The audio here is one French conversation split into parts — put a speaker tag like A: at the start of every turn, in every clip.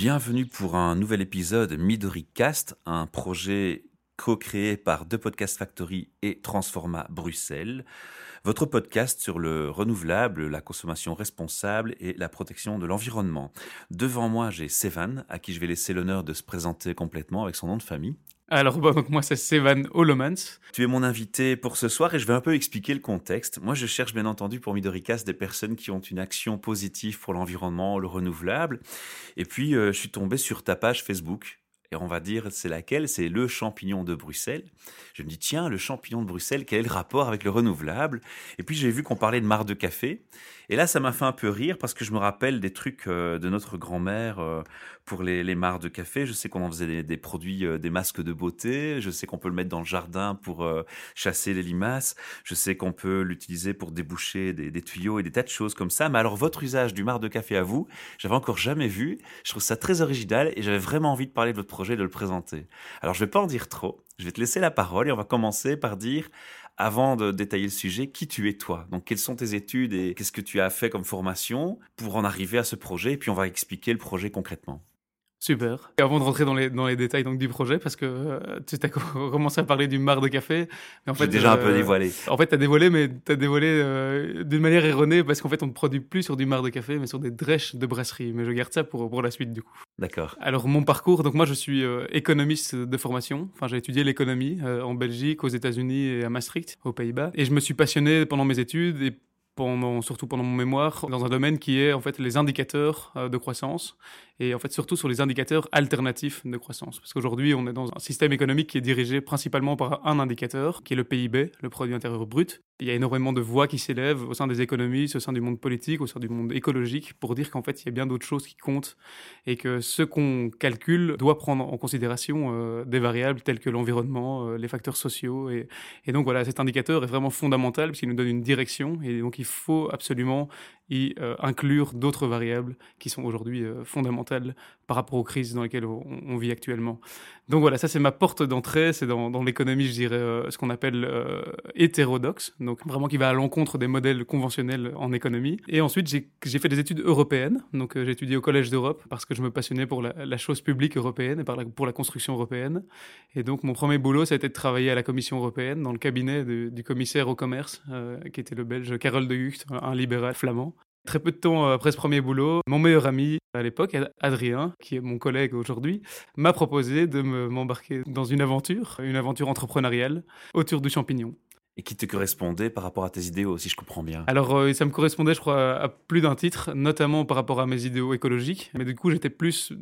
A: Bienvenue pour un nouvel épisode Midori Cast, un projet co-créé par The Podcast Factory et Transforma Bruxelles. Votre podcast sur le renouvelable, la consommation responsable et la protection de l'environnement. Devant moi, j'ai Sevan, à qui je vais laisser l'honneur de se présenter complètement avec son nom de famille.
B: Alors, bah, donc moi, c'est Sevan Holomans.
A: Tu es mon invité pour ce soir et je vais un peu expliquer le contexte. Moi, je cherche bien entendu pour Midoricast des personnes qui ont une action positive pour l'environnement, le renouvelable. Et puis, euh, je suis tombé sur ta page Facebook. Et on va dire, c'est laquelle? C'est le champignon de Bruxelles. Je me dis, tiens, le champignon de Bruxelles, quel est le rapport avec le renouvelable? Et puis j'ai vu qu'on parlait de marre de café. Et là, ça m'a fait un peu rire parce que je me rappelle des trucs euh, de notre grand-mère euh, pour les, les mares de café. Je sais qu'on en faisait des, produits, euh, des masques de beauté. Je sais qu'on peut le mettre dans le jardin pour chasser les limaces. Je sais qu'on peut l'utiliser pour déboucher des, des, tuyaux et des tas de choses comme ça. Mais alors, votre usage du marc de café à vous, j'avais encore jamais vu. Je trouve ça très original et j'avais vraiment envie de parler de votre de le présenter. Alors, je vais pas en dire trop. Je vais te laisser la parole et on va commencer par dire avant de détailler le sujet, qui tu es toi Donc, quelles sont tes études et qu'est-ce que tu as fait comme formation pour en arriver à ce projet? Et puis, on va expliquer le projet concrètement.
B: Super. Et avant de rentrer dans les, dans les détails donc, du projet, parce que euh, tu as commencé à parler du mar de café.
A: Mais en fait, déjà un peu euh, dévoilé.
B: En fait, tu as dévoilé, mais tu as dévoilé euh, d'une manière erronée, parce qu'en fait, on ne produit plus sur du mar de café, mais sur des drèches de brasserie. Mais je garde ça pour, pour la suite, du coup.
A: D'accord.
B: Alors, mon parcours, donc moi, je suis économiste de formation. Enfin, j'ai étudié l'économie en Belgique, aux États-Unis et à Maastricht, aux Pays-Bas. Et je me suis passionné pendant mes études et surtout pendant mon mémoire, dans un domaine qui est en fait les indicateurs de croissance et en fait surtout sur les indicateurs alternatifs de croissance. Parce qu'aujourd'hui, on est dans un système économique qui est dirigé principalement par un indicateur, qui est le PIB, le produit intérieur brut. Il y a énormément de voix qui s'élèvent au sein des économistes, au sein du monde politique, au sein du monde écologique, pour dire qu'en fait, il y a bien d'autres choses qui comptent et que ce qu'on calcule doit prendre en considération euh, des variables telles que l'environnement, euh, les facteurs sociaux. Et, donc voilà, cet indicateur est vraiment fondamental parce qu'il nous donne une direction et donc il faut absolument y euh, inclure d'autres variables qui sont aujourd'hui fondamentales par rapport aux crises dans lesquelles on, vit actuellement. Donc voilà, ça c'est ma porte d'entrée, c'est dans, l'économie, je dirais, ce qu'on appelle hétérodoxe, vraiment qui va à l'encontre des modèles conventionnels en économie. Et ensuite, j'ai fait des études européennes, donc j'ai étudié au Collège d'Europe parce que je me passionnais pour la, chose publique européenne et pour la construction européenne. Et donc mon premier boulot, ça a été de travailler à la Commission européenne, dans le cabinet du commissaire au commerce, qui était le Belge Karel de Gucht, un libéral flamand. Très peu de temps euh, après ce premier boulot, mon meilleur ami à l'époque, Adrien, qui est mon collègue aujourd'hui, m'a proposé de m'embarquer dans une aventure, une aventure entrepreneuriale autour du champignon
A: et qui te correspondait par rapport à tes idéaux, si je comprends bien.
B: Alors, euh, ça me correspondait, je crois, à plus d'un titre, notamment par rapport à mes idéaux écologiques. Mais du coup, j'étais plus,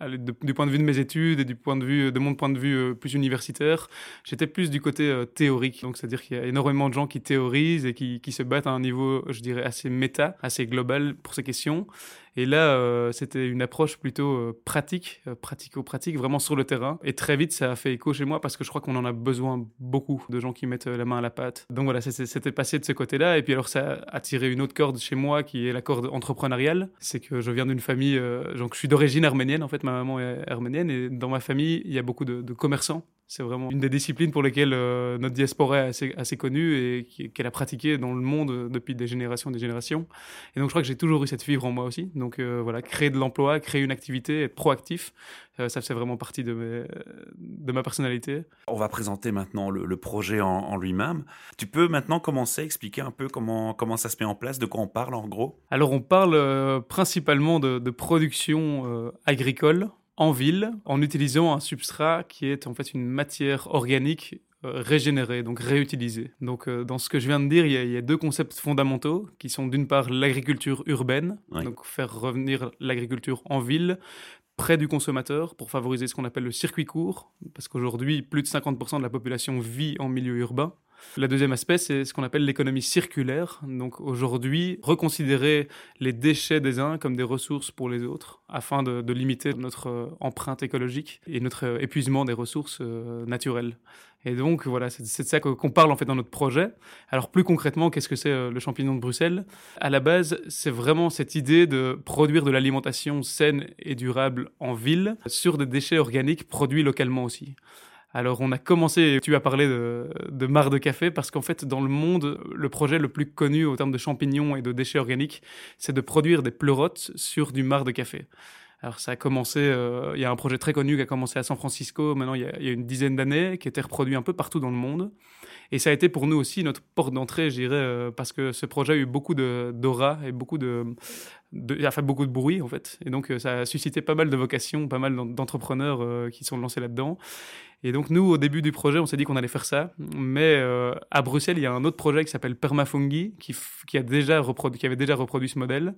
B: euh, du point de vue de mes études et du point de vue de mon point de vue euh, plus universitaire, j'étais plus du côté théorique. Donc, c'est-à-dire qu'il y a énormément de gens qui théorisent et qui, qui se battent à un niveau, je dirais, assez méta, assez global pour ces questions. Et là, euh, c'était une approche plutôt euh, pratique, euh, pratico-pratique, vraiment sur le terrain. Et très vite, ça a fait écho chez moi parce que je crois qu'on en a besoin beaucoup de gens qui mettent la main à la pâte. Donc voilà, c'était passé de ce côté-là. Et puis alors, ça a tiré une autre corde chez moi qui est la corde entrepreneuriale. C'est que je viens d'une famille, donc je suis d'origine arménienne. En fait, ma maman est arménienne. Et dans ma famille, il y a beaucoup de commerçants c'est vraiment une des disciplines pour lesquelles euh, notre diaspora est assez, assez connue et qu'elle a pratiqué dans le monde depuis des générations et des générations. Et donc je crois que j'ai toujours eu cette fibre en moi aussi. Donc euh, voilà, créer de l'emploi, créer une activité, être proactif, euh, ça fait vraiment partie de, mes, de ma personnalité.
A: On va présenter maintenant le, projet en, lui-même. Tu peux maintenant commencer à expliquer un peu comment, comment ça se met en place, de quoi on parle en gros?
B: Alors on parle principalement de, de production agricole en ville en utilisant un substrat qui est en fait une matière organique euh, régénérée, donc réutilisée. Donc euh, dans ce que je viens de dire, il y, a, deux concepts fondamentaux qui sont d'une part l'agriculture urbaine, donc faire revenir l'agriculture en ville, près du consommateur pour favoriser ce qu'on appelle le circuit court, parce qu'aujourd'hui plus de 50% de la population vit en milieu urbain. Le deuxième aspect, c'est ce qu'on appelle l'économie circulaire. Donc aujourd'hui, reconsidérer les déchets des uns comme des ressources pour les autres, afin de, limiter notre euh, empreinte écologique et notre euh, épuisement des ressources euh, naturelles. Et donc voilà, c'est de ça qu'on parle en fait dans notre projet. Alors plus concrètement, qu'est-ce que c'est le champignon de Bruxelles? À la base, c'est vraiment cette idée de produire de l'alimentation saine et durable en ville sur des déchets organiques produits localement aussi. Alors on a commencé, tu as parlé de, de de café, parce qu'en fait dans le monde, le projet le plus connu au terme de champignons et de déchets organiques, c'est de produire des pleurotes sur du marc de café. Alors ça a commencé, euh, il y a un projet très connu qui a commencé à San Francisco, maintenant il y a, y a une dizaine d'années, qui a été reproduit un peu partout dans le monde. Et ça a été pour nous aussi notre porte d'entrée, je dirais, euh, parce que ce projet a eu beaucoup d'aura et beaucoup de, de, a fait beaucoup de bruit en fait. Et donc euh, ça a suscité pas mal de vocations, pas mal d'entrepreneurs qui sont lancés là-dedans. Et donc nous, au début du projet, on s'est dit qu'on allait faire ça. Mais euh, à Bruxelles, il y a un autre projet qui s'appelle Permafungi, qui, a déjà qui avait déjà reproduit ce modèle.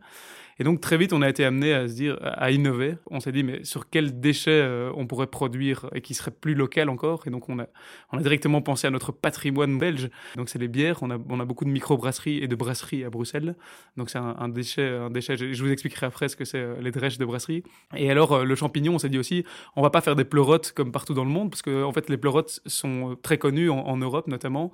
B: Et donc très vite, on a été amené à se dire, à innover. On s'est dit, mais sur quels déchets euh, on pourrait produire et qui serait plus local encore? Et donc on a, on a directement pensé à notre patrimoine belge. Donc c'est les bières. On a, on a beaucoup de microbrasseries et de brasseries à Bruxelles. Donc c'est un, déchet, un déchet. Je, vous expliquerai après ce que c'est euh, les drèches de brasserie. Et alors le champignon, on s'est dit aussi, on va pas faire des pleurotes comme partout dans le monde parce que en fait les pleurotes sont très connues en, Europe notamment.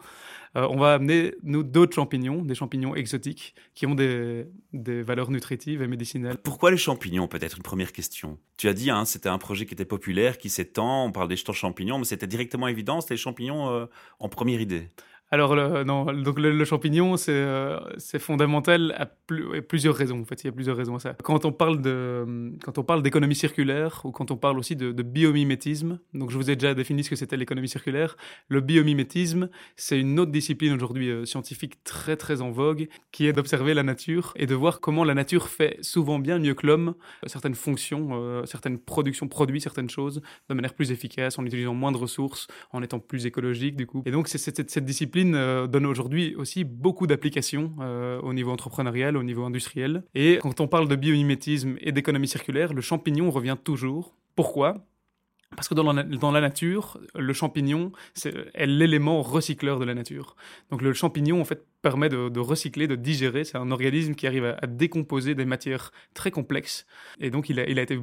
B: Euh, on va amener, nous, d'autres champignons, des champignons exotiques, qui ont des, des, valeurs nutritives et médicinales.
A: Pourquoi les champignons, peut-être? Une première question Tu as dit, hein, c'était un projet qui était populaire, qui s'étend, on parle des champignons, mais c'était directement évident, c'était les champignons euh, en première idée
B: alors, le, non, donc le, champignon, c'est euh, fondamental à, plus, plusieurs raisons. En fait, il y a plusieurs raisons à ça. Quand on parle de, quand on parle d'économie circulaire ou quand on parle aussi de, biomimétisme, donc je vous ai déjà défini ce que c'était l'économie circulaire. Le biomimétisme, c'est une autre discipline aujourd'hui euh, scientifique très très en vogue, qui est d'observer la nature et de voir comment la nature fait souvent bien mieux que l'homme euh, certaines fonctions, certaines productions, produit certaines choses de manière plus efficace, en utilisant moins de ressources, en étant plus écologique du coup. Et donc c'est cette, cette euh, donne aujourd'hui aussi beaucoup d'applications euh, au niveau entrepreneurial, au niveau industriel. Et quand on parle de biomimétisme et d'économie circulaire, le champignon revient toujours. Pourquoi? Parce que dans la, nature, le champignon est l'élément recycleur de la nature. Donc le champignon, en fait, permet de, recycler, de digérer. C'est un organisme qui arrive à, décomposer des matières très complexes. Et donc il a, été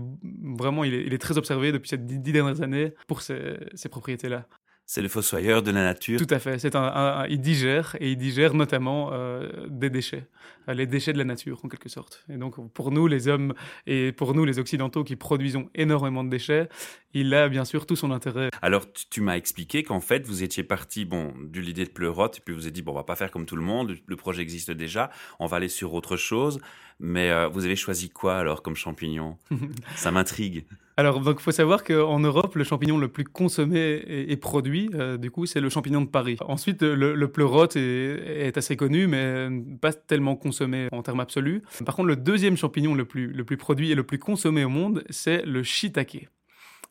B: vraiment, il est, très observé depuis ces dix dernières années pour ces propriétés-là.
A: C'est le fossoyeur de la nature.
B: Tout à fait. C'est un, un, un, il digère et il digère notamment euh, des déchets, euh, les déchets de la nature en quelque sorte. Et donc pour nous les hommes et pour nous les occidentaux qui produisons énormément de déchets, il a bien sûr tout son intérêt.
A: Alors tu, tu m'as expliqué qu'en fait vous étiez parti bon de l'idée de pleurote et puis vous avez dit bon on va pas faire comme tout le monde, le projet existe déjà, on va aller sur autre chose. Mais euh, vous avez choisi quoi alors comme champignon? Ça m'intrigue.
B: Alors, donc, faut savoir qu'en Europe, le champignon le plus consommé et, produit, euh, du coup, c'est le champignon de Paris. Ensuite, le, le pleurote est, est, assez connu, mais pas tellement consommé en termes absolus. Par contre, le deuxième champignon le plus, le plus produit et le plus consommé au monde, c'est le shiitake.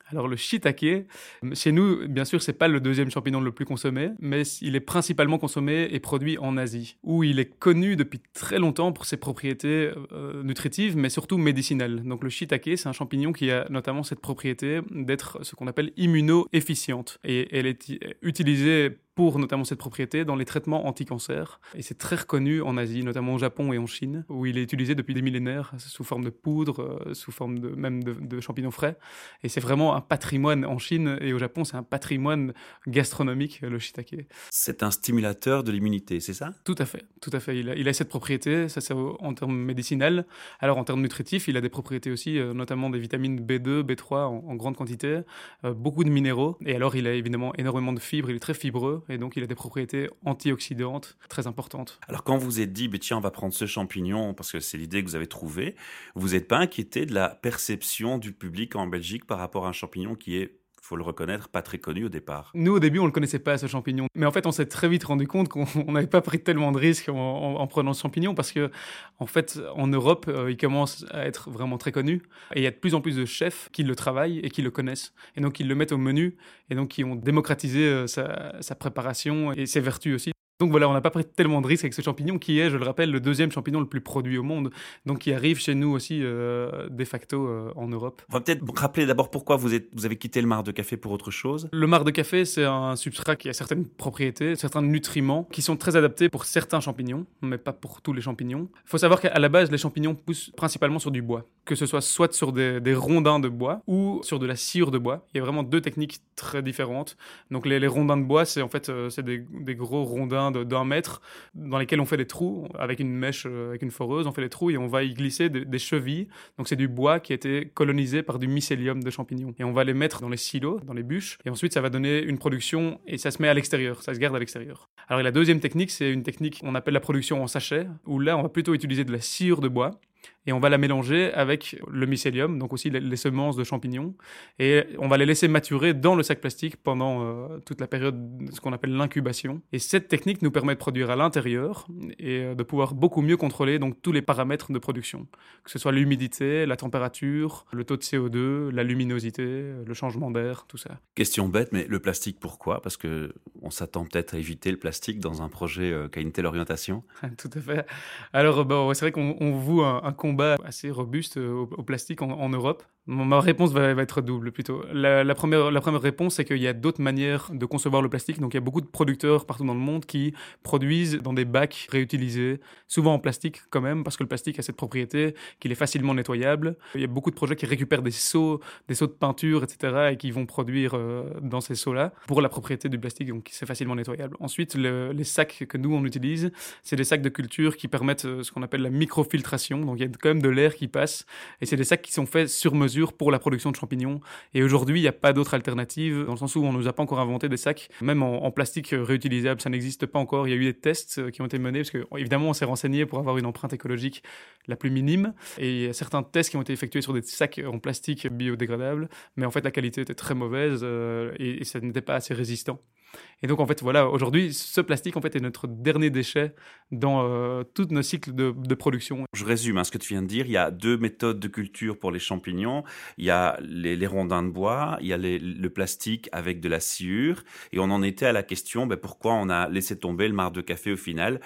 B: Alors le shiitake, chez nous, bien sûr, c'est pas le deuxième champignon le plus consommé, mais il est principalement consommé et produit en Asie, où il est connu depuis très longtemps pour ses propriétés euh, nutritives, mais surtout médicinales. Donc le shiitake, c'est un champignon qui a notamment cette propriété d'être ce qu'on appelle immuno-efficiente, et elle est utilisée pour notamment cette propriété dans les traitements anti-cancer. Et c'est très reconnu en Asie, notamment au Japon et en Chine, où il est utilisé depuis des millénaires sous forme de poudre, euh, sous forme de, même de, de champignons frais. Et c'est vraiment un patrimoine en Chine et au Japon, c'est un patrimoine gastronomique, le shiitake.
A: C'est un stimulateur de l'immunité, c'est ça?
B: Tout à fait, tout à fait. Il a, il a cette propriété, ça c'est en termes médicinales. Alors en termes nutritifs, il a des propriétés aussi, euh, notamment des vitamines B2, B3 en, en grande quantité, euh, beaucoup de minéraux. Et alors il a évidemment énormément de fibres, il est très fibreux et donc il a des propriétés antioxydantes très importantes.
A: Alors quand vous êtes dit, bah, tiens, on va prendre ce champignon, parce que c'est l'idée que vous avez trouvée, vous n'êtes pas inquiété de la perception du public en Belgique par rapport à un champignon qui est faut le reconnaître, pas très connu au départ.
B: Nous, au début, on ne le connaissait pas, ce champignon. Mais en fait, on s'est très vite rendu compte qu'on n'avait pas pris tellement de risques en, en, en, prenant ce champignon parce que, en fait, en Europe, euh, il commence à être vraiment très connu. Et il y a de plus en plus de chefs qui le travaillent et qui le connaissent. Et donc, ils le mettent au menu et donc qui ont démocratisé euh, sa préparation et ses vertus aussi. Donc voilà, on n'a pas pris tellement de risques avec ce champignon qui est, je le rappelle, le deuxième champignon le plus produit au monde, donc qui arrive chez nous aussi euh, de facto euh, en Europe.
A: On va peut-être rappeler d'abord pourquoi vous, êtes, vous avez quitté le marc de café pour autre chose.
B: Le marc de café, c'est un substrat qui a certaines propriétés, certains nutriments qui sont très adaptés pour certains champignons, mais pas pour tous les champignons. Il faut savoir qu'à la base, les champignons poussent principalement sur du bois, que ce soit soit sur des, rondins de bois ou sur de la sciure de bois. Il y a vraiment deux techniques très différentes. Donc les, rondins de bois, c'est en fait euh, c'est des, des gros rondins d'un mètre dans lesquels on fait des trous avec une mèche, euh, avec une foreuse, on fait des trous et on va y glisser des, des chevilles. Donc c'est du bois qui a été colonisé par du mycélium de champignons. Et on va les mettre dans les silos, dans les bûches, et ensuite ça va donner une production et ça se met à l'extérieur, ça se garde à l'extérieur. Alors la deuxième technique, c'est une technique qu'on appelle la production en sachet, où là on va plutôt utiliser de la sciure de bois et on va la mélanger avec le mycélium, donc aussi les, semences de champignons, et on va les laisser maturer dans le sac plastique pendant euh, toute la période, ce qu'on appelle l'incubation. Et cette technique nous permet de produire à l'intérieur et euh, de pouvoir beaucoup mieux contrôler donc tous les paramètres de production, que ce soit l'humidité, la température, le taux de CO2, la luminosité, le changement d'air, tout ça.
A: Question bête, mais le plastique pourquoi? Parce que on s'attend peut-être à éviter le plastique dans un projet euh, qui a une telle orientation.
B: tout à fait. Alors bon, c'est vrai qu'on voue un, combat assez robuste au, plastique en Europe. Ma réponse va, être double plutôt. La, première, la première réponse, c'est qu'il y a d'autres manières de concevoir le plastique. Donc il y a beaucoup de producteurs partout dans le monde qui produisent dans des bacs réutilisés, souvent en plastique quand même, parce que le plastique a cette propriété qu'il est facilement nettoyable. Il y a beaucoup de projets qui récupèrent des seaux, des seaux de peinture, etc. et qui vont produire euh, dans ces seaux-là pour la propriété du plastique, donc c'est facilement nettoyable. Ensuite, les sacs que nous on utilise, c'est des sacs de culture qui permettent euh, ce qu'on appelle la microfiltration. Donc il y a quand même de l'air qui passe et c'est des sacs qui sont faits sur mesure pour la production de champignons. Et aujourd'hui, il n'y a pas d'autre alternative, dans le sens où on ne nous a pas encore inventé des sacs, même en, plastique réutilisable, ça n'existe pas encore. Il y a eu des tests euh, qui ont été menés, parce que évidemment, on s'est renseigné pour avoir une empreinte écologique la plus minime. Et il y a certains tests qui ont été effectués sur des sacs en plastique biodégradable, mais en fait, la qualité était très mauvaise euh, et, et ça n'était pas assez résistant. Et donc, en fait, voilà, aujourd'hui, ce plastique, en fait, est notre dernier déchet dans euh, tous nos cycles de, production.
A: Je résume hein, ce que tu viens de dire. Il y a deux méthodes de culture pour les champignons. Il y a les, rondins de bois, il y a le plastique avec de la sciure. Et on en était à la question, ben, pourquoi on a laissé tomber le marc de café au final?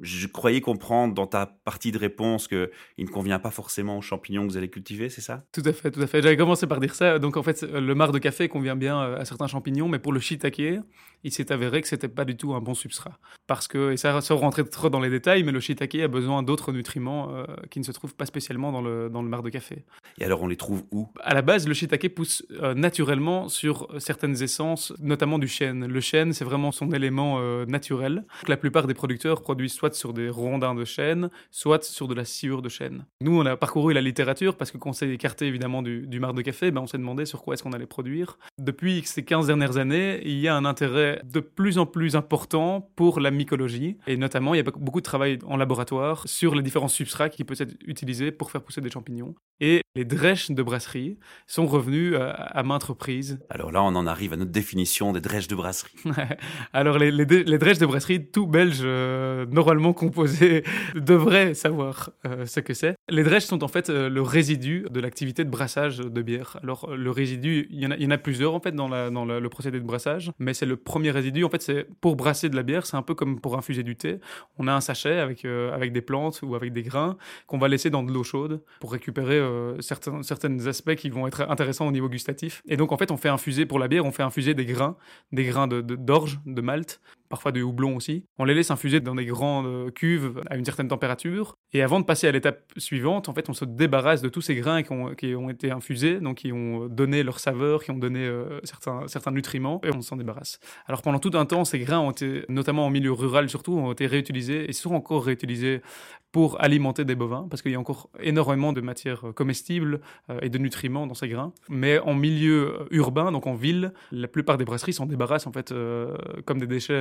A: Je croyais comprendre dans ta partie de réponse qu'il ne convient pas forcément aux champignons que vous allez cultiver, c'est ça?
B: Tout à fait, tout à fait. J'avais commencé par dire ça. Donc en fait, le marc de café convient bien euh, à certains champignons, mais pour le shiitake, il s'est avéré que c'était pas du tout un bon substrat. Parce que, et ça sans rentrer trop dans les détails, mais le shiitake a besoin d'autres nutriments euh, qui ne se trouvent pas spécialement dans le, dans le marc de café.
A: Et alors on les trouve où?
B: À la base, le shiitake pousse euh, naturellement sur certaines essences, notamment du chêne. Le chêne, c'est vraiment son élément naturel. La plupart des producteurs produisent soit sur des rondins de chêne, soit sur de la sciure de chêne. Nous, on a parcouru la littérature parce que quand on s'est écarté évidemment du, du marc de café, ben, on s'est demandé sur quoi est-ce qu'on allait produire. Depuis ces 15 dernières années, il y a un intérêt de plus en plus important pour la mycologie. Et notamment, il y a beaucoup de travail en laboratoire sur les différents substrats qui peuvent être utilisés pour faire pousser des champignons. Et les drèches de brasserie sont revenus à, maintes reprises.
A: Alors là, on en arrive à notre définition des drèches de brasserie.
B: Alors les, les, drèches de brasserie, tout belge euh, normalement composé, devrait savoir euh, ce que c'est. Les drèches sont en fait euh, le résidu de l'activité de brassage de bière. Alors le résidu, il y en a, il y en a plusieurs en fait dans, la, dans le procédé de brassage, mais c'est le premier résidu. En fait, c'est pour brasser de la bière, c'est un peu comme pour infuser du thé. On a un sachet avec, avec des plantes ou avec des grains qu'on va laisser dans de l'eau chaude pour récupérer certains, certains aspects qui vont être intéressants au niveau gustatif. Et donc, en fait, on fait infuser pour la bière, on fait infuser des grains, des grains d'orge, de, d'orge, de malt, parfois du houblon aussi. On les laisse infuser dans des grandes cuves à une certaine température. Et avant de passer à l'étape suivante, en fait, on se débarrasse de tous ces grains qui ont, été infusés, donc qui ont donné leur saveur, qui ont donné euh, certains, certains nutriments, et on s'en débarrasse. Alors pendant tout un temps, ces grains ont été, notamment en milieu rural surtout, ont été réutilisés et sont encore réutilisés pour alimenter des bovins, parce qu'il y a encore énormément de matières comestibles euh, et de nutriments dans ces grains. Mais en milieu urbain, donc en ville, la plupart des brasseries s'en débarrassent en fait euh, comme des déchets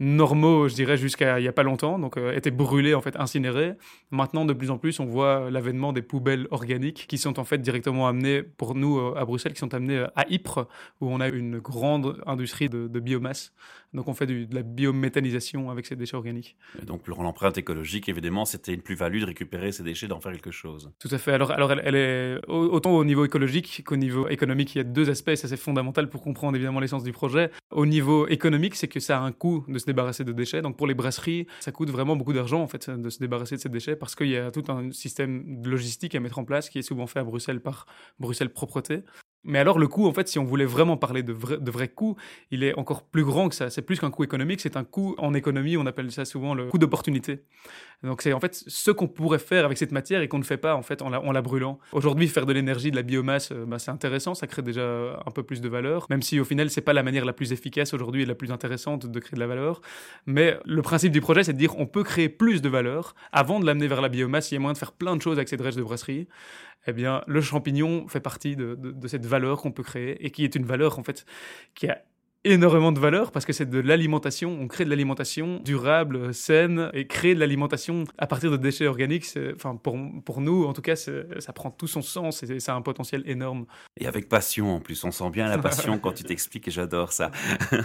B: normaux, je dirais, jusqu'à il n'y a pas longtemps, donc étaient brûlés, en fait, incinérés. Maintenant, de plus en plus, on voit l'avènement des poubelles organiques qui sont en fait directement amenées, pour nous à Bruxelles, qui sont amenées à Ypres, où on a une grande industrie de, de biomasse donc on fait de la biométhanisation avec ces déchets organiques.
A: donc pour l'empreinte écologique, évidemment, c'était une plus-value de récupérer ces déchets, d'en faire quelque chose.
B: Tout à fait. Alors, alors elle, est autant au niveau écologique qu'au niveau économique. Il y a deux aspects, ça c'est fondamental pour comprendre évidemment l'essence du projet. Au niveau économique, c'est que ça a un coût de se débarrasser de déchets. Donc pour les brasseries, ça coûte vraiment beaucoup d'argent en fait de se débarrasser de ces déchets parce qu'il y a tout un système logistique à mettre en place qui est souvent fait à Bruxelles par Bruxelles Propreté. Mais alors le coût, en fait, si on voulait vraiment parler de, vrai, de vrais coûts, il est encore plus grand que ça. C'est plus qu'un coût économique, c'est un coût en économie, on appelle ça souvent le coût d'opportunité. Donc c'est en fait ce qu'on pourrait faire avec cette matière et qu'on ne fait pas en fait en la, brûlant. Aujourd'hui, faire de l'énergie, de la biomasse, bah, c'est intéressant, ça crée déjà un peu plus de valeur, même si au final c'est pas la manière la plus efficace aujourd'hui et la plus intéressante de créer de la valeur. Mais le principe du projet, c'est de dire on peut créer plus de valeur avant de l'amener vers la biomasse. Il y a moyen de faire plein de choses avec cette drèche de brasserie. Eh bien, le champignon fait partie de, cette valeur qu'on peut créer et qui est une valeur en fait qui a énormément de valeur parce que c'est de l'alimentation. On crée de l'alimentation durable, saine et créer de l'alimentation à partir de déchets organiques. Enfin, pour, pour nous, en tout cas, ça prend tout son sens et ça a un potentiel énorme.
A: Et avec passion en plus. On sent bien la passion quand tu t'expliques et j'adore ça.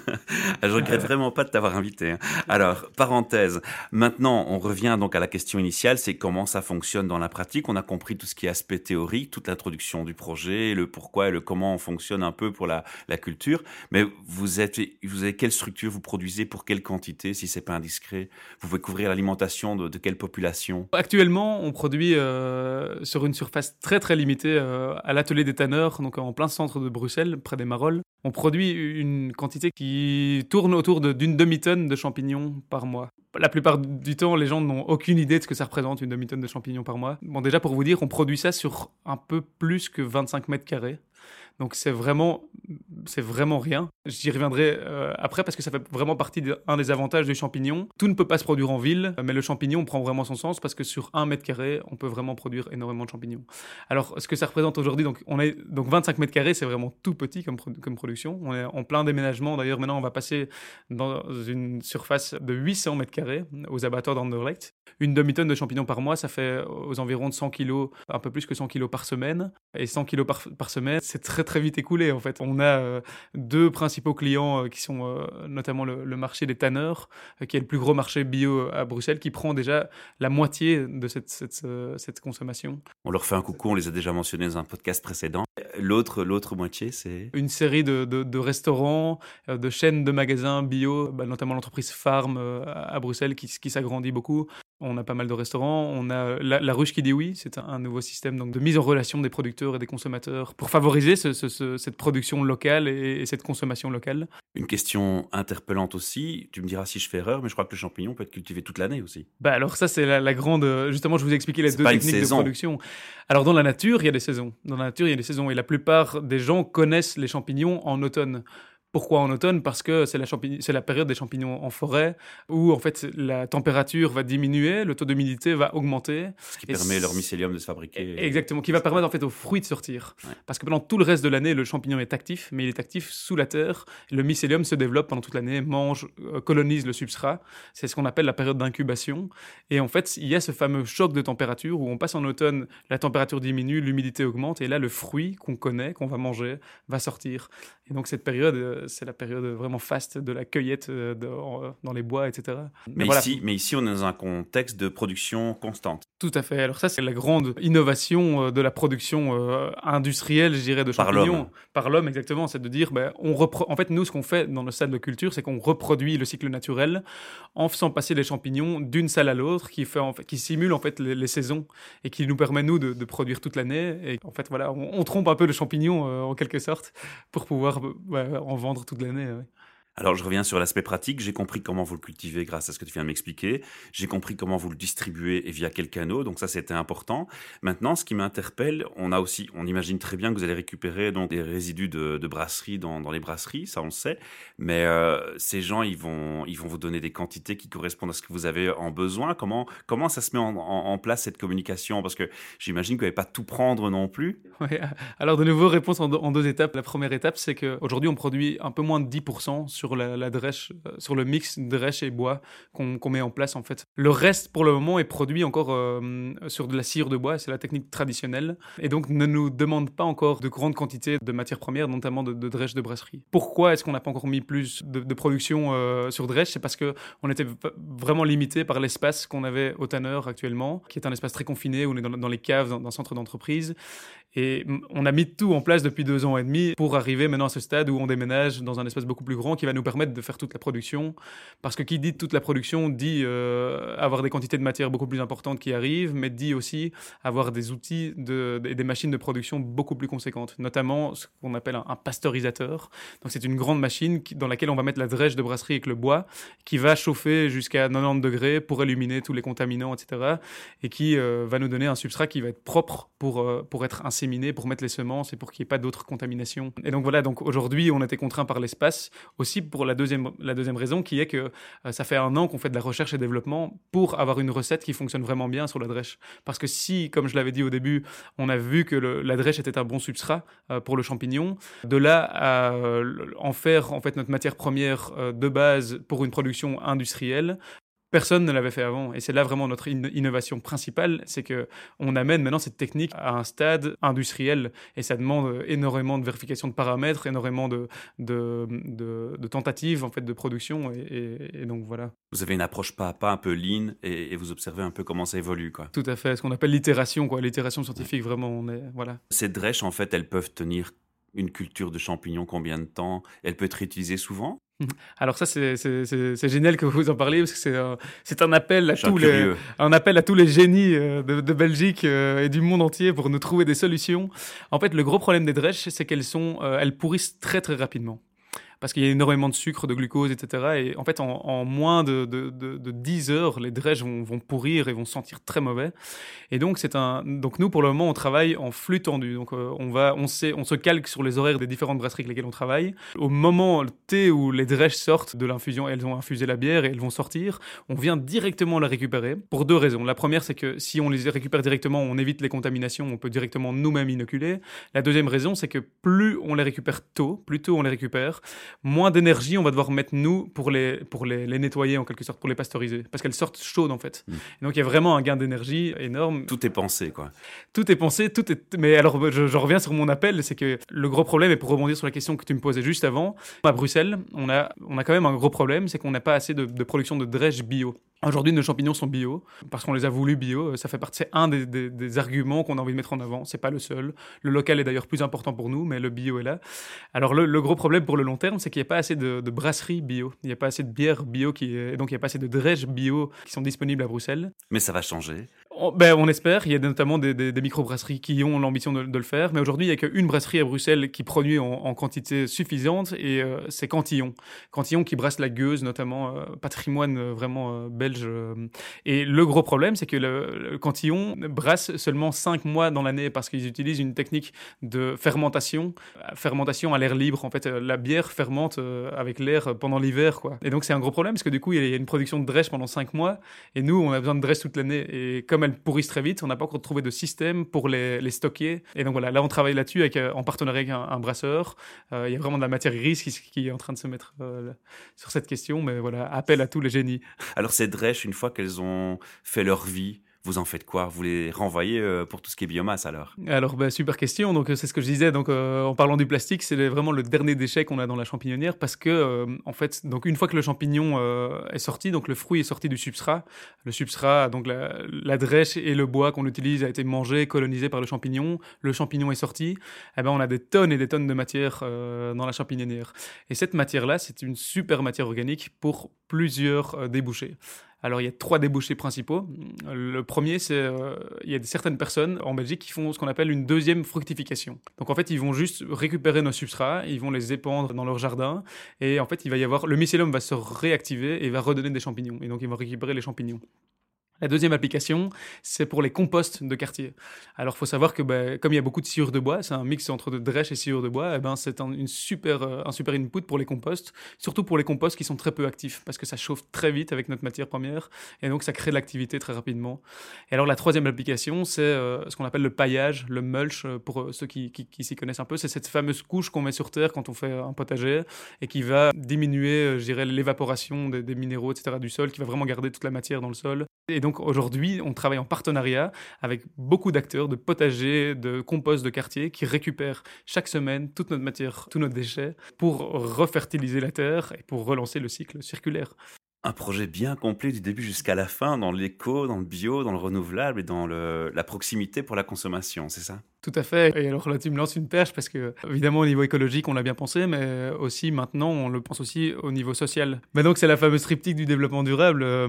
A: Je regrette vraiment pas de t'avoir invité. Hein. Alors, parenthèse. Maintenant, on revient donc à la question initiale, c'est comment ça fonctionne dans la pratique. On a compris tout ce qui est aspect théorique, toute l'introduction du projet, le pourquoi et le comment on fonctionne un peu pour la, la culture. Mais vous êtes, vous avez quelle structure vous produisez pour quelle quantité, si c'est pas indiscret? Vous pouvez couvrir l'alimentation de, quelle population?
B: Actuellement, on produit euh, sur une surface très très limitée euh, à l'atelier des tanneurs, donc en plein centre de Bruxelles, près des Marolles. On produit une quantité qui tourne autour d'une demi-tonne de champignons par mois. La plupart du temps, les gens n'ont aucune idée de ce que ça représente, une demi-tonne de champignons par mois. Bon, déjà, pour vous dire, on produit ça sur un peu plus que 25 mètres carrés. Donc c'est vraiment, c'est vraiment rien. J'y reviendrai euh, après parce que ça fait vraiment partie d'un des avantages du champignon. Tout ne peut pas se produire en ville, mais le champignon prend vraiment son sens parce que sur un mètre carré, on peut vraiment produire énormément de champignons. Alors ce que ça représente aujourd'hui, donc on est donc 25 mètres carrés, c'est vraiment tout petit comme, comme production. On est en plein déménagement. D'ailleurs maintenant on va passer dans une surface de 800 mètres carrés aux abattoirs d'Anderlecht. Une demi-tonne de champignons par mois, ça fait aux environs de 100 kilos, un peu plus que 100 kilos par semaine. Et 100 kilos par, par semaine, c'est très très vite écoulé en fait. On a euh, deux principaux clients euh, qui sont euh, notamment le, marché des tanneurs, qui est le plus gros marché bio à Bruxelles, qui prend déjà la moitié de cette, cette, consommation.
A: On leur fait un coucou, on les a déjà mentionnés dans un podcast précédent. L'autre, l'autre moitié, c'est?
B: Une série de, de, restaurants, de chaînes de magasins bio, bah, notamment l'entreprise Farm à Bruxelles qui, qui s'agrandit beaucoup. On a pas mal de restaurants. On a la, ruche qui dit oui. C'est un, nouveau système donc, de mise en relation des producteurs et des consommateurs pour favoriser cette production locale et, cette consommation locale.
A: Une question interpellante aussi. Tu me diras si je fais erreur, mais je crois que le champignon peut être cultivé toute l'année aussi.
B: Bah alors ça c'est la, grande. Justement, je vous ai expliqué les deux techniques de production. Alors dans la nature, il y a des saisons. Dans la nature, il y a des saisons et la plupart des gens connaissent les champignons en automne. Pourquoi en automne? Parce que c'est la, c'est la période des champignons en forêt où en fait la température va diminuer, le taux d'humidité va augmenter.
A: Ce qui permet leur mycélium de se fabriquer.
B: Exactement, qui va permettre en fait aux fruits de sortir. Parce que pendant tout le reste de l'année, le champignon est actif, mais il est actif sous la terre. Le mycélium se développe pendant toute l'année, mange, euh, colonise le substrat. C'est ce qu'on appelle la période d'incubation. Et en fait, il y a ce fameux choc de température où on passe en automne, la température diminue, l'humidité augmente, et là le fruit qu'on connaît, qu'on va manger, va sortir. Et donc cette période euh, c'est la période vraiment faste de la cueillette euh, dans les bois, etc.
A: Mais, ici, mais ici, on est dans un contexte de production constante.
B: Tout à fait. Alors ça, c'est la grande innovation euh, de la production euh, industrielle, je dirais, de champignons. Par l'homme. exactement. C'est de dire, ben, on en fait, nous, ce qu'on fait dans le salle de culture, c'est qu'on reproduit le cycle naturel en faisant passer les champignons d'une salle à l'autre, qui, fait, en fait, qui simule en fait les, saisons et qui nous permet, nous, de, produire toute l'année. Et en fait, voilà, on, trompe un peu le champignon, en quelque sorte, pour pouvoir en vendre toute l'année.
A: Alors je reviens sur l'aspect pratique, j'ai compris comment vous le cultivez grâce à ce que tu viens de m'expliquer, j'ai compris comment vous le distribuez et via quel canot, donc ça c'était important. Maintenant ce qui m'interpelle, on a aussi, on imagine très bien que vous allez récupérer donc des résidus de, brasserie dans, les brasseries, ça on le sait, mais euh, ces gens ils vont, ils vont vous donner des quantités qui correspondent à ce que vous avez en besoin. Comment, comment ça se met en, place cette communication? Parce que j'imagine que vous n'allez pas tout prendre non plus.
B: alors de nouveau réponse en, en deux étapes. La première étape c'est qu'aujourd'hui on produit un peu moins de 10% sur la, la euh, sur le mix drèche et bois qu'on met en place en fait. Le reste pour le moment est produit encore euh, sur de la cire de bois, c'est la technique traditionnelle, et donc ne nous demande pas encore de grandes quantités de matières premières, notamment de, de de brasserie. Pourquoi est-ce qu'on n'a pas encore mis plus de, production euh, sur drèche? C'est parce que on était vraiment limité par l'espace qu'on avait au Tanner actuellement, qui est un espace très confiné où on est dans, les caves d'un centre d'entreprise, et on a mis tout en place depuis deux ans et demi pour arriver maintenant à ce stade où on déménage dans un espace beaucoup plus grand qui va nous permettre de faire toute la production. Parce que qui dit toute la production dit euh, avoir des quantités de matière beaucoup plus importantes qui arrivent, mais dit aussi avoir des outils de, et des machines de production beaucoup plus conséquentes, notamment ce qu'on appelle un, pasteurisateur. Donc c'est une grande machine dans laquelle on va mettre la drèche de brasserie avec le bois, qui va chauffer jusqu'à 90 degrés pour éliminer tous les contaminants, etc. Et qui euh, va nous donner un substrat qui va être propre pour, euh, pour être ainsi pour mettre les semences et pour qu'il n'y ait pas d'autres contaminations. Et donc voilà, donc aujourd'hui, on été contraint par l'espace, aussi pour la deuxième, la deuxième raison qui est que euh, ça fait un an qu'on fait de la recherche et développement pour avoir une recette qui fonctionne vraiment bien sur la drèche. Parce que si, comme je l'avais dit au début, on a vu que la drèche était un bon substrat euh, pour le champignon, de là à en faire en fait notre matière première de base pour une production industrielle, Personne ne l'avait fait avant. Et c'est là vraiment notre innovation principale, c'est que on amène maintenant cette technique à un stade industriel. Et ça demande énormément de vérification de paramètres, énormément de, de, de, tentatives en fait, de production. Et, donc voilà.
A: Vous avez une approche pas à pas un peu lean et, vous observez un peu comment ça évolue. Quoi.
B: Tout à fait. Ce qu'on appelle l'itération, quoi. l'itération scientifique, vraiment. On est, voilà.
A: Ces drèches, en fait, elles peuvent tenir une culture de champignons combien de temps? Elle peut être réutilisée souvent?
B: alors ça, c'est génial que vous en parliez, parce que c'est un, appel à tous les, un appel à tous les génies euh, de, Belgique euh, et du monde entier pour nous trouver des solutions. En fait, le gros problème des drèches, c'est qu'elles sont, euh, elles pourrissent très très rapidement parce qu'il y a énormément de sucre, de glucose, etc. Et en fait, en, moins de, de, de, 10 heures, les drèches vont, vont, pourrir et vont sentir très mauvais. Et donc, c'est un. Donc, nous, pour le moment, on travaille en flux tendu. Donc, euh, on, va, on, sait, on se calque sur les horaires des différentes brasseries avec lesquelles on travaille. Au moment T où les drèches sortent de l'infusion, elles ont infusé la bière et elles vont sortir, on vient directement la récupérer pour deux raisons. La première, c'est que si on les récupère directement, on évite les contaminations, on peut directement nous-mêmes inoculer. La deuxième raison, c'est que plus on les récupère tôt, plus tôt on les récupère, moins d'énergie on va devoir mettre nous pour les, pour les, les, nettoyer en quelque sorte, pour les pasteuriser. Parce qu'elles sortent chaudes en fait. Mm. donc il y a vraiment un gain d'énergie énorme.
A: Tout est pensé quoi.
B: Tout est pensé, tout est. Mais alors je, reviens sur mon appel, c'est que le gros problème, et pour rebondir sur la question que tu me posais juste avant, à Bruxelles, on a, on a quand même un gros problème, c'est qu'on n'a pas assez de, de production de drèche bio. Aujourd'hui, nos champignons sont bio parce qu'on les a voulu bio. Ça fait partie, c'est un des, arguments qu'on a envie de mettre en avant. C'est pas le seul. Le local est d'ailleurs plus important pour nous, mais le bio est là. Alors le, gros problème pour le long terme, c'est qu'il n'y a pas assez de, brasseries bio. Il n'y a pas assez de bières bio qui, et donc il n'y a pas assez de drèches bio qui sont disponibles à Bruxelles.
A: Mais ça va changer.
B: On, ben, on espère. Il y a notamment des, des, des micro-brasseries qui ont l'ambition de, de, le faire. Mais aujourd'hui, il n'y a qu'une brasserie à Bruxelles qui produit en, quantité suffisante et euh, c'est Cantillon. Cantillon qui brasse la gueuse, notamment euh, patrimoine euh, vraiment belge. Et le gros problème, c'est que le, Cantillon brasse seulement 5 mois dans l'année parce qu'ils utilisent une technique de fermentation. Fermentation à l'air libre. En fait, la bière fermente avec l'air pendant l'hiver. quoi. Et donc, c'est un gros problème parce que du coup, il y a une production de drèche pendant 5 mois et nous, on a besoin de drèche toute l'année. Et comme elles pourrissent très vite, on n'a pas encore trouvé de système pour les, stocker. Et donc voilà, là on travaille là-dessus avec, euh, en partenariat avec un, brasseur. Euh, il y a vraiment de la matière grise qui, qui est en train de se mettre euh, sur cette question, mais voilà, appel à tous les génies.
A: Alors ces drèches, une fois qu'elles ont fait leur vie, vous en faites quoi? Vous les renvoyez euh, pour tout ce qui est biomasse alors?
B: Alors, bah, super question. Donc, euh, c'est ce que je disais. Donc, euh, en parlant du plastique, c'est vraiment le dernier déchet qu'on a dans la champignonnière parce que, en fait, donc une fois que le champignon est sorti, donc le fruit est sorti du substrat. Le substrat, donc la, drèche et le bois qu'on utilise a été mangé, colonisé par le champignon. Le champignon est sorti. Eh ben, on a des tonnes et des tonnes de matière dans la champignonnière. Et cette matière-là, c'est une super matière organique pour plusieurs débouchés. Alors, il y a trois débouchés principaux. Le premier, c'est euh, il y a certaines personnes en Belgique qui font ce qu'on appelle une deuxième fructification. Donc, en fait, ils vont juste récupérer nos substrats, ils vont les épandre dans leur jardin, et en fait, il va y avoir le mycélium va se réactiver et va redonner des champignons. Et donc, ils vont récupérer les champignons. La deuxième application, c'est pour les composts de quartier. Alors, il faut savoir que bah, comme il y a beaucoup de sciure de bois, c'est un mix entre de drèche et sciure de bois, et eh ben, c'est un, une super, euh, un super input pour les composts, surtout pour les composts qui sont très peu actifs, parce que ça chauffe très vite avec notre matière première, et donc ça crée de l'activité très rapidement. Et alors, la troisième application, c'est euh, ce qu'on appelle le paillage, le mulch, euh, pour ceux qui s'y connaissent un peu. C'est cette fameuse couche qu'on met sur terre quand on fait un potager, et qui va diminuer, je dirais, l'évaporation des, des minéraux, etc., du sol, qui va vraiment garder toute la matière dans le sol. Et donc aujourd'hui, on travaille en partenariat avec beaucoup d'acteurs de potagers, de compost de quartier qui récupèrent chaque semaine toute notre matière, tous nos déchets pour refertiliser la terre et pour relancer le cycle circulaire.
A: Un projet bien complet du début jusqu'à la fin dans l'éco, dans le bio, dans le renouvelable et dans la proximité pour la consommation, c'est ça?
B: Tout à fait. Et alors là, tu me lances une perche parce que, évidemment, au niveau écologique, on l'a bien pensé, mais aussi maintenant, on le pense aussi au niveau social. Mais donc, c'est la fameuse triptyque du développement durable. Euh,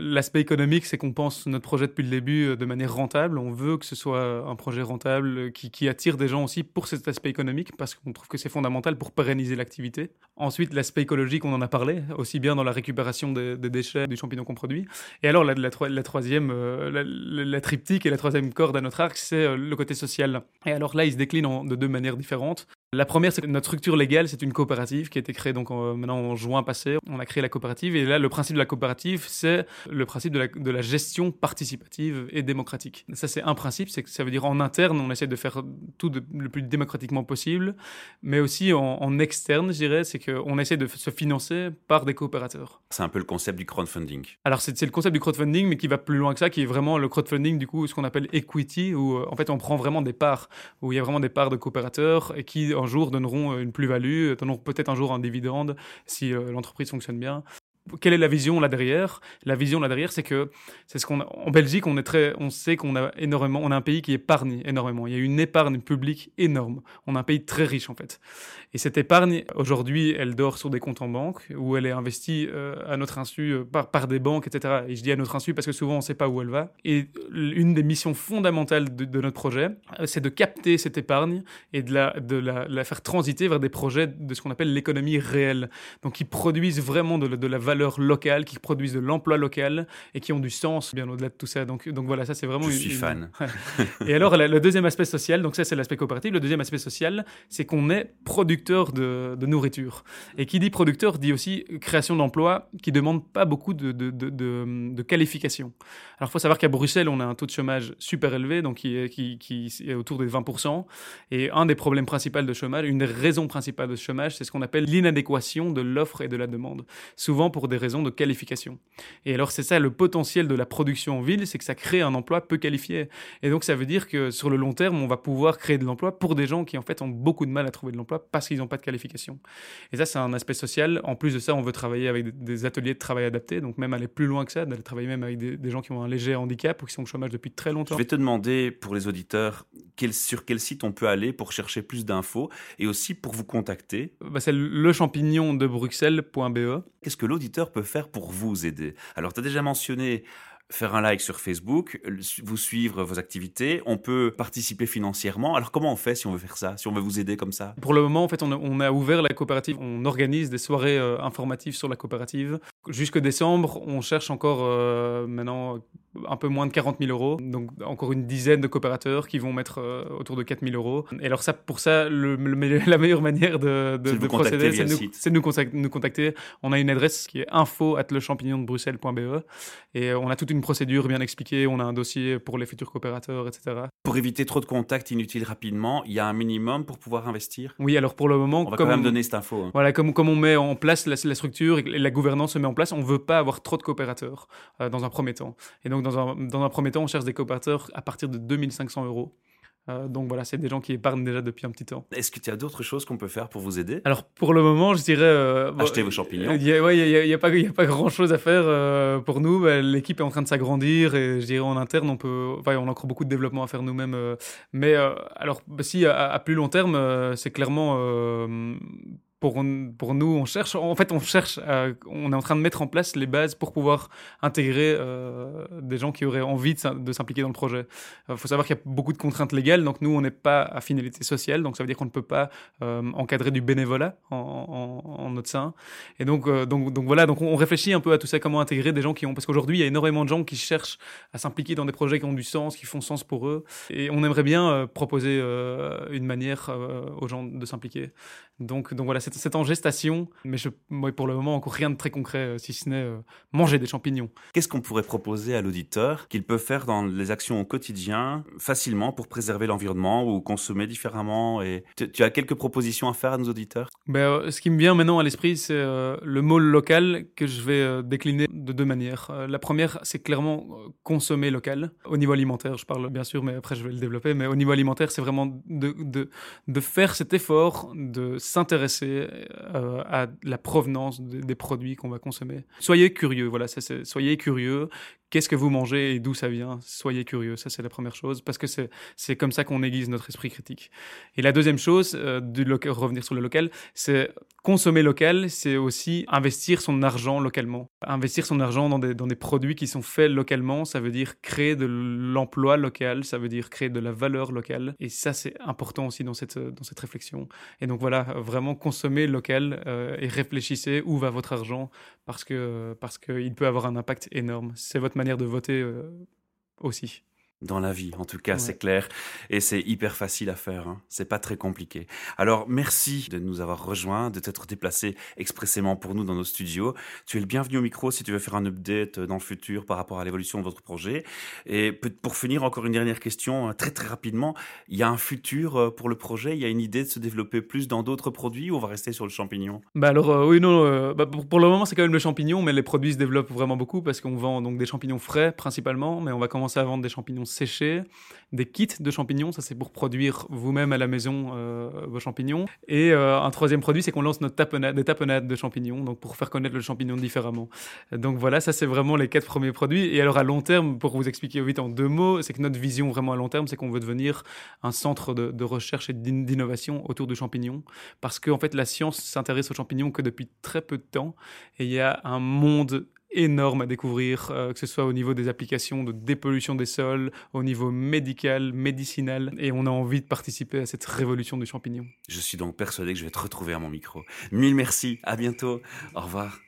B: l'aspect économique, c'est qu'on pense notre projet depuis le début euh, de manière rentable. On veut que ce soit un projet rentable qui, qui attire des gens aussi pour cet aspect économique parce qu'on trouve que c'est fondamental pour pérenniser l'activité. Ensuite, l'aspect écologique, on en a parlé, aussi bien dans la récupération des, déchets du champignon qu'on produit. Et alors, la, troisième, euh, la, triptyque et la troisième corde à notre arc, c'est le côté social Et alors là, il se décline de deux manières différentes. La première, c'est que notre structure légale, c'est une coopérative qui a été créée donc maintenant en juin passé. On a créé la coopérative et là, le principe de la coopérative, c'est le principe de la, de la, gestion participative et démocratique. Ça, c'est un principe, c'est que ça veut dire en interne, on essaie de faire tout le plus démocratiquement possible, mais aussi en, externe, je dirais, c'est qu'on essaie de se financer par des coopérateurs.
A: C'est un peu le concept du crowdfunding.
B: Alors, c'est le concept du crowdfunding, mais qui va plus loin que ça, qui est vraiment le crowdfunding, du coup, ce qu'on appelle equity, où euh, en fait, on prend vraiment des parts, où il y a vraiment des parts de coopérateurs et qui un jour donneront une plus-value, donneront peut-être un jour un dividende si euh, l'entreprise fonctionne bien quelle est la vision là derrière? La vision là derrière, c'est que c'est ce qu'on en Belgique, on est très, on sait qu'on a énormément, on a un pays qui épargne énormément. Il y a une épargne publique énorme. On a un pays très riche en fait. Et cette épargne, aujourd'hui, elle dort sur des comptes en banque où elle est investie euh, à notre insu euh, par, par des banques, etc. Et je dis à notre insu parce que souvent on ne sait pas où elle va. Et une des missions fondamentales de, notre projet, euh, c'est de capter cette épargne et de la, de la, faire transiter vers des projets de ce qu'on appelle l'économie réelle. Donc qui produisent vraiment de la valeur valeurs locales, qui produisent de l'emploi local et qui ont du sens bien au-delà de tout ça. Donc, donc voilà, ça c'est vraiment.
A: Je suis fan.
B: Et alors, le deuxième aspect social, donc ça c'est l'aspect coopératif. Le deuxième aspect social, c'est qu'on est producteur de, de, nourriture. Et qui dit producteur dit aussi création d'emplois qui demande pas beaucoup de, de, de qualification. Alors, il faut savoir qu'à Bruxelles, on a un taux de chômage super élevé, donc qui est, qui, qui est autour des 20%. Et un des problèmes principaux de chômage, une des raisons principales de chômage, c'est ce qu'on appelle l'inadéquation de l'offre et de la demande. Souvent pour des raisons de qualification. Et alors c'est ça le potentiel de la production en ville, c'est que ça crée un emploi peu qualifié. Et donc ça veut dire que sur le long terme, on va pouvoir créer de l'emploi pour des gens qui en fait ont beaucoup de mal à trouver de l'emploi parce qu'ils n'ont pas de qualification. Et ça c'est un aspect social. En plus de ça, on veut travailler avec des ateliers de travail adaptés, donc même aller plus loin que ça, d'aller travailler même avec des, gens qui ont un léger handicap ou qui sont au chômage depuis très longtemps.
A: Je vais te demander pour les auditeurs quel, sur quel site on peut aller pour chercher plus d'infos et aussi pour vous contacter.
B: Bah, c'est le champignon de Bruxelles.be.
A: Qu'est-ce que l'auditeur peut faire pour vous aider Alors, tu as déjà mentionné faire un like sur Facebook, vous suivre vos activités. On peut participer financièrement. Alors comment on fait si on veut faire ça, si on veut vous aider comme ça?
B: Pour le moment, en fait, on a, ouvert la coopérative. On organise des soirées euh, informatives sur la coopérative. Jusque décembre, on cherche encore euh, maintenant un peu moins de 40 000 euros. Donc encore une dizaine de coopérateurs qui vont mettre euh, autour de 4 000 euros. Et alors ça, pour ça, le, la meilleure manière de, de, de procéder, c'est de, nous, nous, contacter. On a une adresse qui est info at Bruxelles.be et on a toute une procédure bien expliquée. On a un dossier pour les futurs coopérateurs, etc.
A: Pour éviter trop de contacts inutiles rapidement, il y a un minimum pour pouvoir investir?
B: Oui, alors pour le moment...
A: On va quand même donner cette info.
B: Hein. Voilà, comme, comme on met en place la, la, structure et la gouvernance se met en place, on ne veut pas avoir trop de coopérateurs euh, dans un premier temps. Et donc dans un, dans un premier temps, on cherche des coopérateurs à partir de 2500 euros. Euh, donc voilà, c'est des gens qui épargnent déjà depuis un petit temps.
A: Est-ce que tu as d'autres choses qu'on peut faire pour vous aider?
B: Alors pour le moment, je dirais... Euh,
A: Acheter vos champignons.
B: Il n'y a, a, pas, a pas grand-chose à faire euh, pour nous. Bah, l'équipe est en train de s'agrandir et je dirais en interne, on, peut, enfin, on a encore beaucoup de développement à faire nous-mêmes. mais alors, bah, si à, plus long terme, c'est clairement pour, nous, on cherche, en fait, on cherche, on est en train de mettre en place les bases pour pouvoir intégrer euh, des gens qui auraient envie de, s'impliquer dans le projet. Il faut savoir qu'il y a beaucoup de contraintes légales, donc nous, on n'est pas à finalité sociale, donc ça veut dire qu'on ne peut pas euh, encadrer du bénévolat en, en, notre sein. Et donc, euh, voilà, donc on réfléchit un peu à tout ça, comment intégrer des gens qui ont, parce qu'aujourd'hui, il y a énormément de gens qui cherchent à s'impliquer dans des projets qui ont du sens, qui font sens pour eux, et on aimerait bien proposer une manière aux gens de s'impliquer. Donc, donc voilà, c'est c'est en gestation, mais je, moi, pour le moment, encore rien de très concret, euh, si ce n'est euh, manger des champignons.
A: Qu'est-ce qu'on pourrait proposer à l'auditeur qu'il peut faire dans les actions au quotidien facilement pour préserver l'environnement ou consommer différemment et tu, as quelques propositions à faire à nos auditeurs?
B: Ben, euh, Ce qui me vient maintenant à l'esprit, c'est le mot local que je vais décliner de deux manières. la première, c'est clairement consommer local. Au niveau alimentaire, je parle bien sûr, mais après je vais le développer, mais au niveau alimentaire, c'est vraiment de, de, de faire cet effort de s'intéresser euh, à la provenance des produits qu'on va consommer. Soyez curieux, voilà, soyez curieux, qu'est-ce que vous mangez et d'où ça vient? Soyez curieux, ça c'est la première chose, parce que c'est comme ça qu'on aiguise notre esprit critique. Et la deuxième chose, euh, du revenir sur le local, c'est consommer local, c'est aussi investir son argent localement. Investir son argent dans des, dans des produits qui sont faits localement, ça veut dire créer de l'emploi local, ça veut dire créer de la valeur locale. Et ça c'est important aussi dans cette, dans cette réflexion. Et donc voilà, vraiment consommer local euh, et réfléchissez où va votre argent parce que parce qu'il peut avoir un impact énorme. C'est votre manière de voter euh, aussi.
A: Dans la vie. En tout cas, c'est clair. Et c'est hyper facile à faire. Hein. C'est pas très compliqué. Alors, merci de nous avoir rejoints, de t'être déplacé expressément pour nous dans nos studios. Tu es le bienvenu au micro si tu veux faire un update dans le futur par rapport à l'évolution de votre projet. Et pour finir, encore une dernière question, hein, très très rapidement. Il y a un futur euh, pour le projet? Il y a une idée de se développer plus dans d'autres produits ou on va rester sur le champignon?
B: Bah alors, euh, oui, non. Euh, bah pour, pour, le moment, c'est quand même le champignon, mais les produits se développent vraiment beaucoup parce qu'on vend donc des champignons frais principalement, mais on va commencer à vendre des champignons séchés, des kits de champignons, ça c'est pour produire vous-même à la maison euh, vos champignons. Et euh, un troisième produit, c'est qu'on lance notre tapenade, des tapenades de champignons, donc pour faire connaître le champignon différemment. Donc voilà, ça c'est vraiment les quatre premiers produits. Et alors à long terme, pour vous expliquer vite en deux mots, c'est que notre vision vraiment à long terme, c'est qu'on veut devenir un centre de, recherche et d'innovation autour du champignon, parce qu'en en fait la science s'intéresse aux champignons que depuis très peu de temps, et il y a un monde énorme à découvrir, euh, que ce soit au niveau des applications de dépollution des sols, au niveau médical, médicinal, et on a envie de participer à cette révolution du champignon.
A: Je suis donc persuadé que je vais te retrouver à mon micro. Mille merci, à bientôt, au revoir.